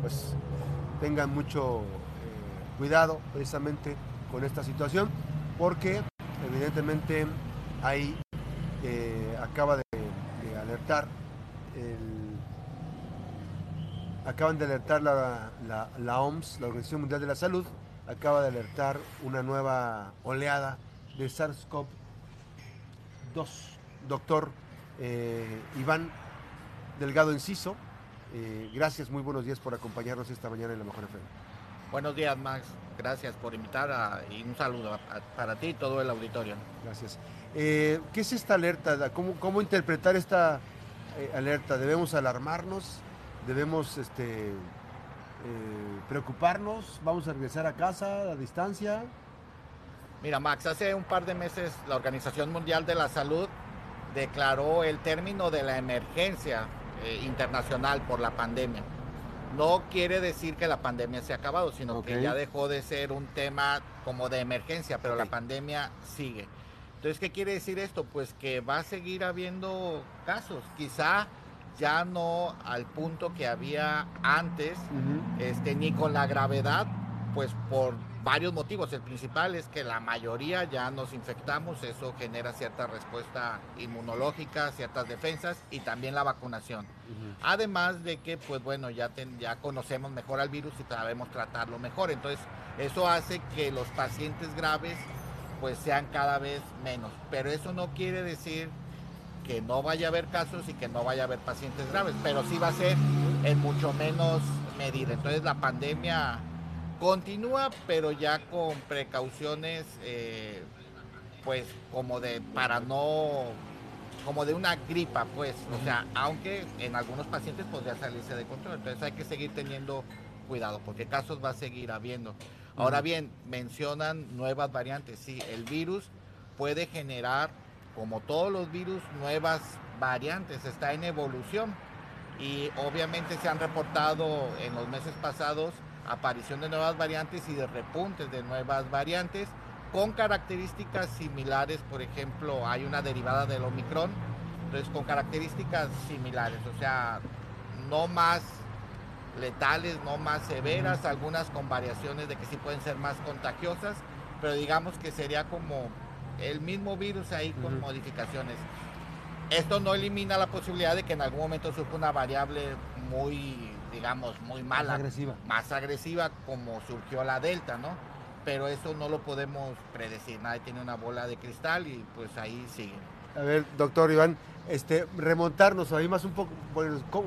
pues tengan mucho cuidado precisamente con esta situación, porque evidentemente ahí acaba de, alertar acaban de alertar la, la, OMS, la Organización Mundial de la Salud, acaba de alertar una nueva oleada de SARS-CoV-2. Doctor eh, Iván Delgado Enciso, eh, gracias, muy buenos días por acompañarnos esta mañana en la Mejor FM. Buenos días, Max. Gracias por invitar y un saludo para ti y todo el auditorio. Gracias. Eh, ¿Qué es esta alerta? ¿Cómo, cómo interpretar esta alerta? ¿Debemos alarmarnos? ¿Debemos este, preocuparnos? ¿Vamos a regresar a casa a distancia? Mira, Max, hace un par de meses la Organización Mundial de la Salud declaró el término de la emergencia eh, internacional por la pandemia. No quiere decir que la pandemia se ha acabado, sino que ya dejó de ser un tema como de emergencia, pero la pandemia sigue. Entonces, ¿qué quiere decir esto? Pues que va a seguir habiendo casos, quizá ya no al punto que había antes, este, ni con la gravedad, pues por varios motivos. El principal es que la mayoría ya nos infectamos, eso genera cierta respuesta inmunológica, ciertas defensas y también la vacunación. Además de que, pues bueno, ya, ya conocemos mejor al virus y sabemos tratarlo mejor. Entonces, eso hace que los pacientes graves pues sean cada vez menos. Pero eso no quiere decir que no vaya a haber casos y que no vaya a haber pacientes graves, pero sí va a ser en mucho menos medida. Entonces la pandemia Continúa, pero ya con precauciones, eh, pues como de, para no, como de una gripa, pues, o sea, aunque en algunos pacientes podría salirse de control, entonces hay que seguir teniendo cuidado, porque casos va a seguir habiendo. Ahora bien, mencionan nuevas variantes, sí, el virus puede generar, como todos los virus, nuevas variantes, está en evolución. Y obviamente se han reportado en los meses pasados aparición de nuevas variantes y de repuntes de nuevas variantes con características similares, por ejemplo, hay una derivada del Omicron, entonces con características similares, o sea, no más letales, no más severas, algunas con variaciones de que sí pueden ser más contagiosas, pero digamos que sería como el mismo virus ahí con modificaciones. Esto no elimina la posibilidad de que en algún momento surja una variable muy digamos, muy mala. Más agresiva. Más agresiva como surgió la Delta, ¿no? Pero eso no lo podemos predecir. Nadie tiene una bola de cristal y pues ahí sigue. A ver, doctor Iván, este, remontarnos ahí más un poco.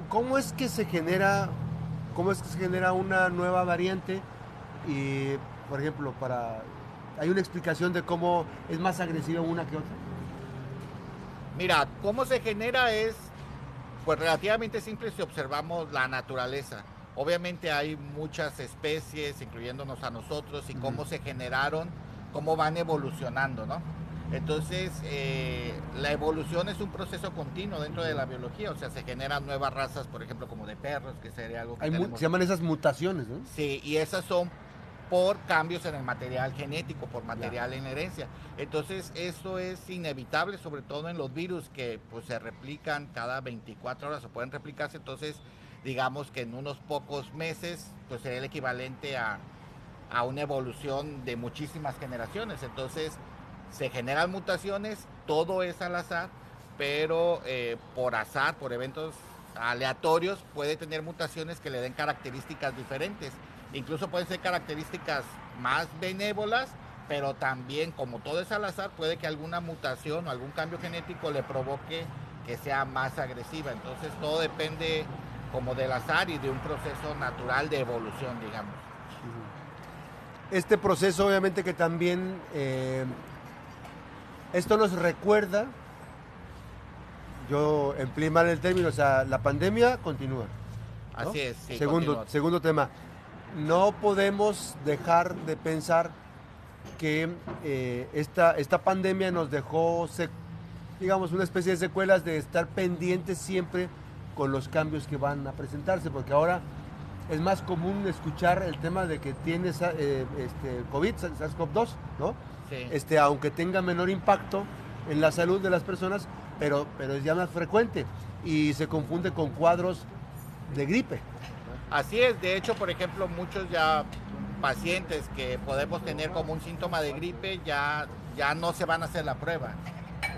¿cómo, es que se genera, cómo es que se genera una nueva variante? Y, por ejemplo, para, ¿hay una explicación de cómo es más agresiva una que otra? Mira, cómo se genera es pues relativamente simple si observamos la naturaleza. Obviamente hay muchas especies, incluyéndonos a nosotros, y cómo se generaron, cómo van evolucionando, ¿no? Entonces, eh, la evolución es un proceso continuo dentro de la biología, o sea, se generan nuevas razas, por ejemplo, como de perros, que sería algo que... se llaman esas mutaciones, ¿no? Sí, y esas son por cambios en el material genético, por material en herencia. Entonces, eso es inevitable, sobre todo en los virus que pues, se replican cada 24 horas o pueden replicarse. Entonces, digamos que en unos pocos meses, pues sería el equivalente a, una evolución de muchísimas generaciones. Entonces, se generan mutaciones, todo es al azar, pero eh, por azar, por eventos aleatorios, puede tener mutaciones que le den características diferentes. Incluso pueden ser características más benévolas, pero también, como todo es al azar, puede que alguna mutación o algún cambio genético le provoque que sea más agresiva. Entonces todo depende como del azar y de un proceso natural de evolución, digamos. Este proceso obviamente que también, eh, esto nos recuerda, yo empleé mal el término, o sea, la pandemia continúa. Así es. Sí, segundo, segundo tema, no podemos dejar de pensar que eh, esta, esta pandemia nos dejó, digamos, una especie de secuelas de estar pendientes siempre con los cambios que van a presentarse, porque ahora es más común escuchar el tema de que tienes eh, este, COVID, SARS-CoV-2, ¿no? Sí. Este, aunque tenga menor impacto en la salud de las personas, pero, pero es ya más frecuente y se confunde con cuadros de gripe. Así es, de hecho, por ejemplo, muchos ya pacientes que podemos tener como un síntoma de gripe ya, ya no se van a hacer la prueba.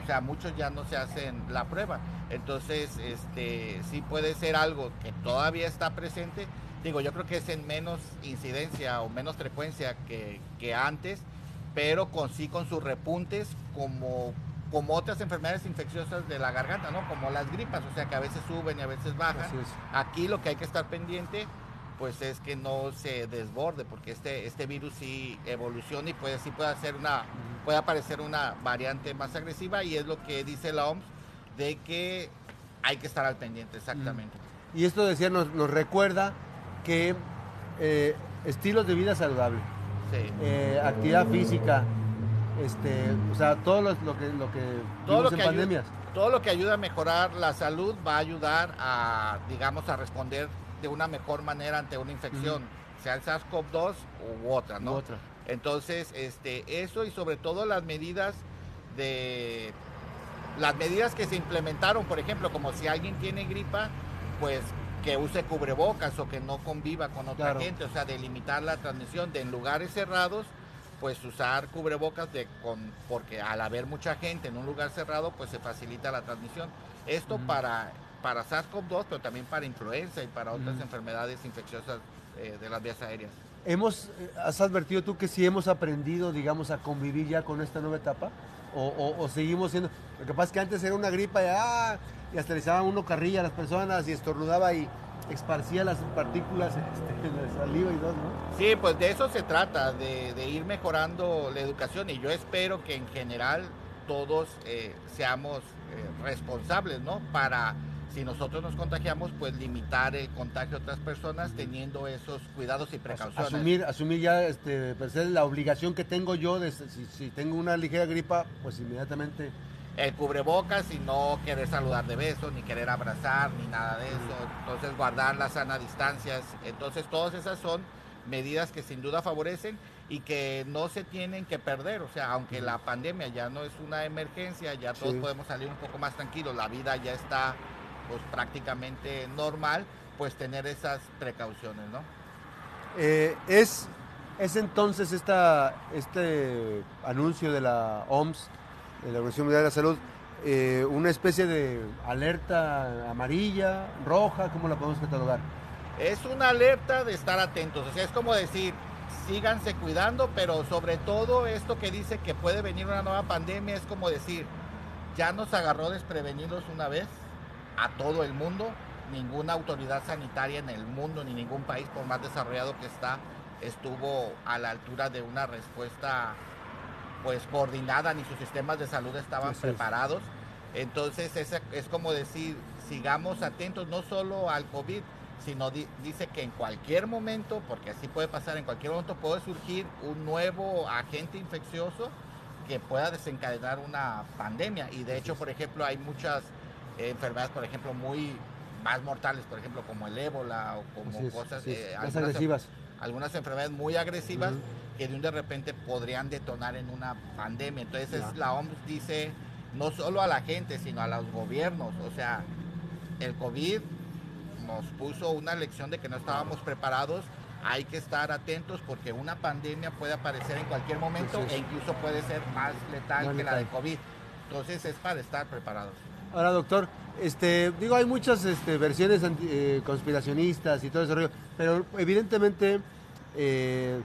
O sea, muchos ya no se hacen la prueba. Entonces, este, sí puede ser algo que todavía está presente. Digo, yo creo que es en menos incidencia o menos frecuencia que, que antes, pero con sí con sus repuntes como como otras enfermedades infecciosas de la garganta, ¿no? Como las gripas, o sea que a veces suben y a veces bajan. Aquí lo que hay que estar pendiente, pues es que no se desborde, porque este, este virus sí evoluciona y puede, sí puede hacer una, puede aparecer una variante más agresiva y es lo que dice la OMS de que hay que estar al pendiente, exactamente. Y esto decía, nos, nos recuerda que eh, estilos de vida saludable, eh, actividad física, este, o sea, todo lo, que, lo que todo lo que en pandemias. todo lo que ayuda a mejorar la salud va a ayudar a, digamos, a responder de una mejor manera ante una infección, sea el SARS-CoV-2 u otra, ¿no? otra. Entonces, este, eso y sobre todo las medidas de las medidas que se implementaron, por ejemplo, como si alguien tiene gripa, pues que use cubrebocas o que no conviva con otra gente, o sea, de limitar la transmisión de en lugares cerrados pues usar cubrebocas de con porque al haber mucha gente en un lugar cerrado pues se facilita la transmisión. Esto para para SARS-CoV-2 pero también para influenza y para otras enfermedades infecciosas eh, de las vías aéreas. Hemos eh, has advertido tú que si hemos aprendido digamos a convivir ya con esta nueva etapa o, seguimos siendo lo que pasa es que antes era una gripa y, ah, y hasta le echaban uno carrilla a las personas y estornudaba y esparcía las partículas este, de saliva y todo, ¿no? Sí, pues de eso se trata, de, ir mejorando la educación y yo espero que en general todos eh, seamos eh, responsables, ¿no? Para, si nosotros nos contagiamos, pues limitar el contagio a otras personas teniendo esos cuidados y precauciones. Asumir, asumir ya este, la obligación que tengo yo de si, si tengo una ligera gripa, pues inmediatamente el cubrebocas y no querer saludar de beso, ni querer abrazar, ni nada de eso. Entonces guardar las sana distancias. Entonces todas esas son medidas que sin duda favorecen y que no se tienen que perder. O sea, aunque la pandemia ya no es una emergencia, ya todos podemos salir un poco más tranquilos, la vida ya está pues prácticamente normal, pues tener esas precauciones, ¿no? Eh, es, es entonces esta, este anuncio de la OMS de la Organización Mundial de la Salud, eh, una especie de alerta amarilla, roja, ¿cómo la podemos catalogar? Es una alerta de estar atentos, o sea, es como decir, síganse cuidando, pero sobre todo esto que dice que puede venir una nueva pandemia es como decir, ya nos agarró desprevenidos una vez a todo el mundo, ninguna autoridad sanitaria en el mundo ni ningún país, por más desarrollado que está, estuvo a la altura de una respuesta pues coordinada ni sus sistemas de salud estaban preparados. Entonces es, es como decir, sigamos atentos no solo al COVID, sino dice que en cualquier momento, porque así puede pasar, en cualquier momento puede surgir un nuevo agente infeccioso que pueda desencadenar una pandemia. Y de hecho, por ejemplo, hay muchas enfermedades, por ejemplo, muy más mortales, por ejemplo, como el ébola o como cosas eh, agresivas. Algunas enfermedades muy agresivas que de un de repente podrían detonar en una pandemia. Entonces la OMS dice no solo a la gente, sino a los gobiernos. O sea, el COVID nos puso una lección de que no estábamos preparados. Hay que estar atentos porque una pandemia puede aparecer en cualquier momento e incluso puede ser más letal que la de COVID. Entonces es para estar preparados. Ahora, doctor, este, digo, hay muchas este, versiones eh, conspiracionistas y todo ese rollo, pero evidentemente eh,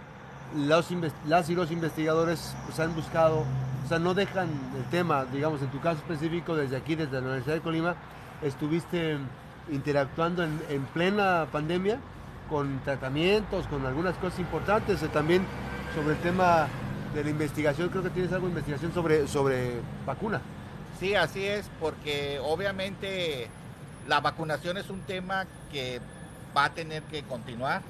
los las y los investigadores pues, han buscado, o sea, no dejan el tema, digamos, en tu caso específico, desde aquí, desde la Universidad de Colima, estuviste interactuando en, plena pandemia con tratamientos, con algunas cosas importantes, eh, también sobre el tema de la investigación, creo que tienes algo de investigación sobre, sobre vacuna. Sí, así es, porque obviamente la vacunación es un tema que va a tener que continuar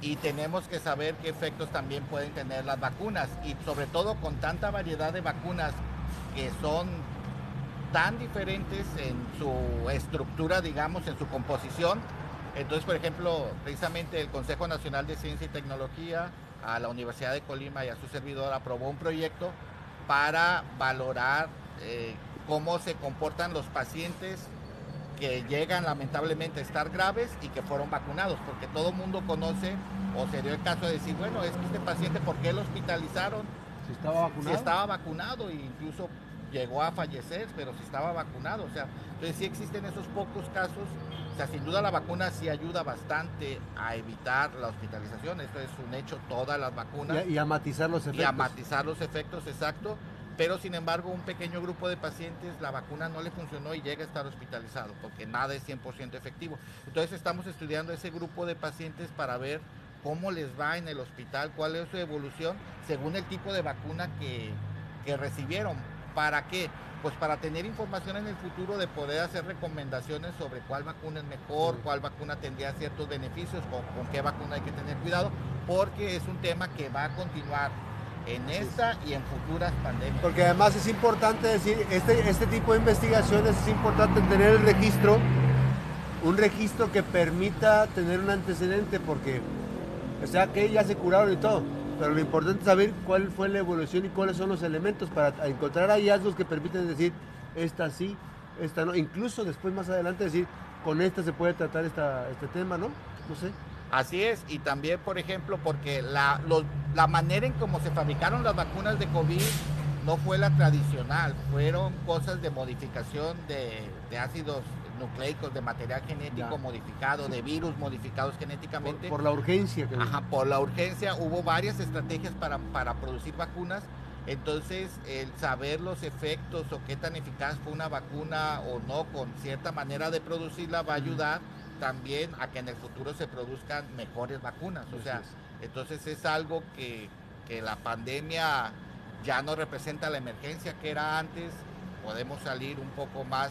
y tenemos que saber qué efectos también pueden tener las vacunas y sobre todo con tanta variedad de vacunas que son tan diferentes en su estructura, digamos, en su composición. Entonces, por ejemplo, precisamente el Consejo Nacional de Ciencia y Tecnología a la Universidad de Colima y a su servidor aprobó un proyecto para valorar eh, cómo se comportan los pacientes que llegan lamentablemente a estar graves y que fueron vacunados, porque todo el mundo conoce o se dio el caso de decir, bueno, es que este paciente, ¿por qué lo hospitalizaron? Si estaba vacunado. Si estaba vacunado e incluso llegó a fallecer, pero si estaba vacunado. O sea, entonces sí existen esos pocos casos. O sea, sin duda la vacuna sí ayuda bastante a evitar la hospitalización. Esto es un hecho, todas las vacunas. Y a, matizar los efectos. Y a matizar los efectos, exacto. Pero sin embargo, un pequeño grupo de pacientes, la vacuna no le funcionó y llega a estar hospitalizado, porque nada es 100% efectivo. Entonces estamos estudiando ese grupo de pacientes para ver cómo les va en el hospital, cuál es su evolución, según el tipo de vacuna que, que recibieron ¿Para qué? Pues para tener información en el futuro de poder hacer recomendaciones sobre cuál vacuna es mejor, cuál vacuna tendría ciertos beneficios, con, con, qué vacuna hay que tener cuidado, porque es un tema que va a continuar en esta y en futuras pandemias. Porque además es importante decir, este, este tipo de investigaciones es importante tener el registro, un registro que permita tener un antecedente, porque, o sea, que ya se curaron y todo pero lo importante es saber cuál fue la evolución y cuáles son los elementos para encontrar hallazgos que permiten decir, esta sí, esta no. Incluso después más adelante decir, con esta se puede tratar esta, este tema, ¿no? No sé. Así es, y también, por ejemplo, porque la, la manera en cómo se fabricaron las vacunas de COVID no fue la tradicional, fueron cosas de modificación de, de ácidos nucleicos, de material genético modificado, de virus modificados genéticamente. Por, la urgencia. Ajá, por la urgencia hubo varias estrategias para, para producir vacunas. Entonces, el saber los efectos o qué tan eficaz fue una vacuna o no con cierta manera de producirla va a ayudar también a que en el futuro se produzcan mejores vacunas. O sea, entonces es algo que, que la pandemia ya no representa la emergencia que era antes. Podemos salir un poco más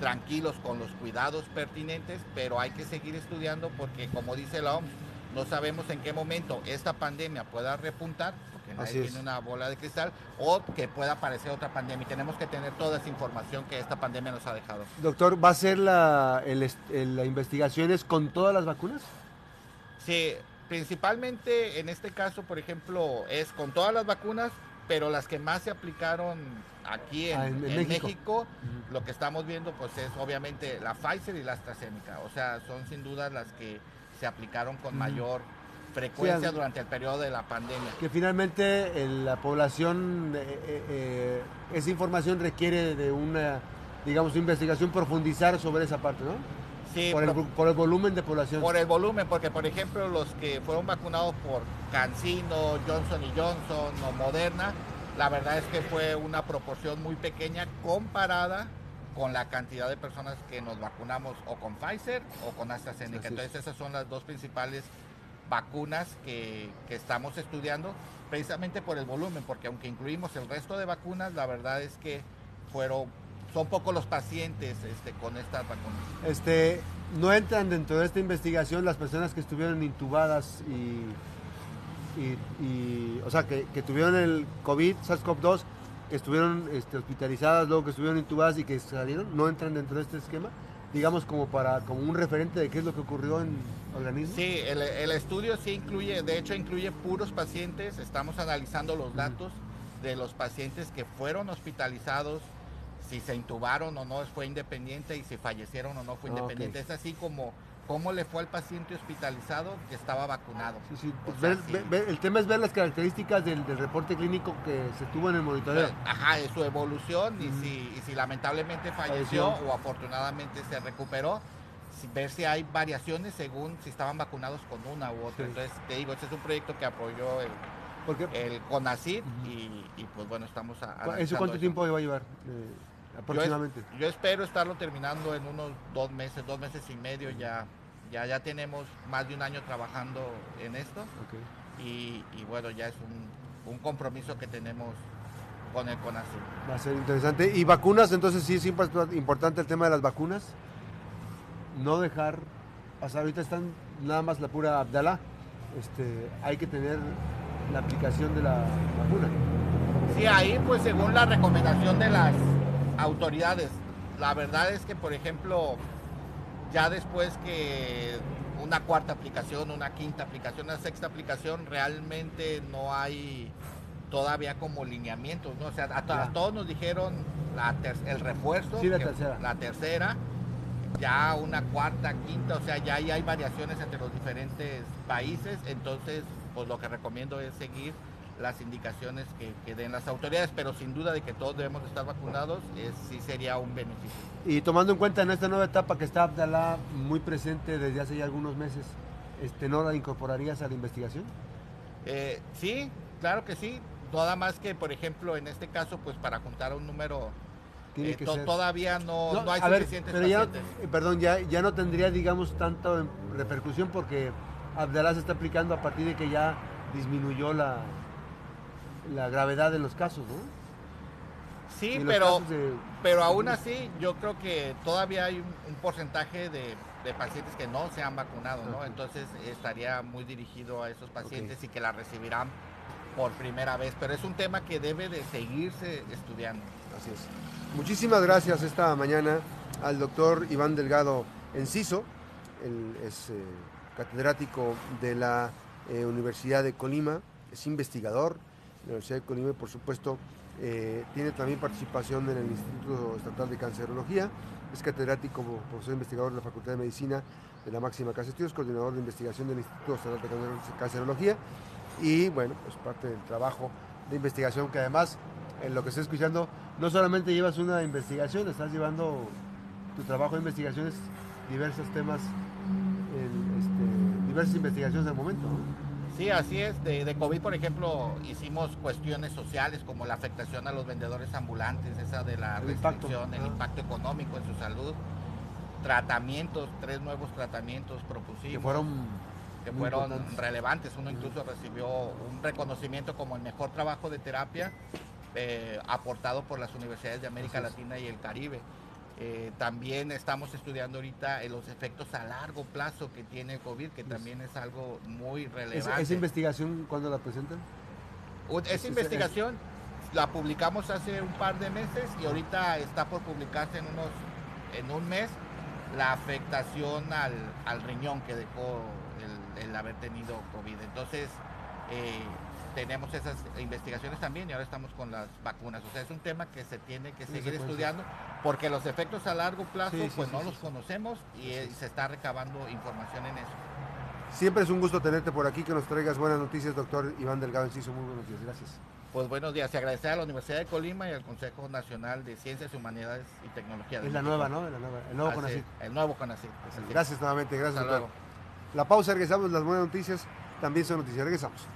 tranquilos con los cuidados pertinentes, pero hay que seguir estudiando porque, como dice la OMS, no sabemos en qué momento esta pandemia pueda repuntar, porque nadie tiene una bola de cristal, o que pueda aparecer otra pandemia. Y tenemos que tener toda esa información que esta pandemia nos ha dejado. Doctor, ¿va a ser la, la investigaciones con todas las vacunas? Sí, principalmente en este caso, por ejemplo, es con todas las vacunas, pero las que más se aplicaron aquí en, ah, México, lo que estamos viendo pues es obviamente la Pfizer y la AstraZeneca, o sea, son sin duda las que se aplicaron con mayor frecuencia durante el periodo de la pandemia. Que finalmente la población, eh, eh, eh, esa información requiere de una, digamos, investigación, profundizar sobre esa parte, ¿no? Sí, por el, por el, volumen de población. Por el volumen, porque por ejemplo los que fueron vacunados por Cancino, Johnson y Johnson o Moderna, la verdad es que fue una proporción muy pequeña comparada con la cantidad de personas que nos vacunamos o con Pfizer o con AstraZeneca. Entonces esas son las dos principales vacunas que, estamos estudiando precisamente por el volumen, porque aunque incluimos el resto de vacunas, la verdad es que fueron son pocos los pacientes este, con estas vacunas. Este, no entran dentro de esta investigación las personas que estuvieron intubadas y y, o sea, que, tuvieron el COVID, SARS-CoV-2, que estuvieron este, hospitalizadas, luego que estuvieron intubadas y que salieron, no entran dentro de este esquema, digamos como para como un referente de qué es lo que ocurrió en organismo. Sí, el, estudio sí incluye, de hecho incluye puros pacientes, estamos analizando los datos de los pacientes que fueron hospitalizados, si se intubaron o no fue independiente y si fallecieron o no fue independiente. Es así como cómo le fue al paciente hospitalizado que estaba vacunado. Pues el tema es ver las características del, reporte clínico que se tuvo en el monitoreo. Pues, ajá, de su evolución y, si, si lamentablemente falleció, o afortunadamente se recuperó, ver si hay variaciones según si estaban vacunados con una u otra. Entonces, te digo, este es un proyecto que apoyó el, el CONACID y, pues bueno, estamos a... ¿Eso cuánto tiempo va a llevar? Eh, aproximadamente. Yo, yo, espero estarlo terminando en unos dos meses, dos meses y medio ya ya, ya tenemos más de un año trabajando en esto y, bueno, ya es un, compromiso que tenemos con el CONACYT. Va a ser interesante. ¿Y vacunas? Entonces sí es importante el tema de las vacunas. No dejar pasar. Ahorita están nada más la pura Abdala. Este, hay que tener la aplicación de la vacuna. Sí, ahí pues según la recomendación de las autoridades. La verdad es que, por ejemplo, ya después que una cuarta aplicación, una quinta aplicación, una sexta aplicación, realmente no hay todavía como lineamientos, ¿no? O sea, a, todos nos dijeron el refuerzo, la tercera. La tercera ya una cuarta, quinta, o sea, ya ahí hay variaciones entre los diferentes países, entonces pues lo que recomiendo es seguir las indicaciones que, den las autoridades, pero sin duda de que todos debemos estar vacunados, es, sí sería un beneficio. Y tomando en cuenta en esta nueva etapa que está Abdalá muy presente desde hace ya algunos meses, este, ¿no la incorporarías a la investigación? Eh, sí, claro que sí. Nada más que, por ejemplo, en este caso, pues para juntar un número eh, todavía no, hay suficientes pero ya, perdón, ya, ya no tendría, digamos, tanta repercusión porque Abdalá se está aplicando a partir de que ya disminuyó la, la gravedad de los casos, ¿no? Sí, pero, pero aún así yo creo que todavía hay un, porcentaje de, pacientes que no se han vacunado, ¿no? Entonces estaría muy dirigido a esos pacientes y que la recibirán por primera vez, pero es un tema que debe de seguirse estudiando. Así es. Muchísimas gracias esta mañana al doctor Iván Delgado Enciso, él es eh, catedrático de la eh, Universidad de Colima, es investigador de la Universidad de Colima por supuesto eh, tiene también participación en el Instituto Estatal de Cancerología, es catedrático, profesor investigador de la Facultad de Medicina de la Máxima Casa de Estudios, coordinador de investigación del Instituto Estatal de Cancerología y bueno, pues parte del trabajo de investigación que además en lo que estoy escuchando no solamente llevas una investigación, estás llevando tu trabajo de investigaciones diversos temas, este, diversas investigaciones del momento. Sí, así es. De, COVID, por ejemplo, hicimos cuestiones sociales como la afectación a los vendedores ambulantes, esa de la restricción, el impacto económico en su salud, tratamientos, tres nuevos tratamientos propusimos. Que fueron que fueron relevantes. Uno incluso recibió un reconocimiento como el mejor trabajo de terapia eh, aportado por las universidades de América Latina y el Caribe. Eh, también estamos estudiando ahorita eh, los efectos a largo plazo que tiene COVID, que también es algo muy relevante. ¿Esa, investigación cuándo la presentan? Esa investigación la publicamos hace un par de meses y ahorita está por publicarse en, unos, en un mes la afectación al, al riñón que dejó el, el, haber tenido COVID. Entonces, eh, tenemos esas investigaciones también y ahora estamos con las vacunas. O sea, es un tema que se tiene que seguir estudiando porque los efectos a largo plazo pues no los conocemos y se está recabando información en eso. Siempre es un gusto tenerte por aquí, que nos traigas buenas noticias, doctor Iván Delgado Enciso. Muy buenos días, gracias. Pues buenos días, y agradecer a la Universidad de Colima y al Consejo Nacional de Ciencias, Humanidades y Tecnología. Es la nueva, ¿no? el nuevo CONACYT. El nuevo CONACYT. Gracias nuevamente, gracias doctor. La pausa, regresamos, las buenas noticias también son noticias, regresamos.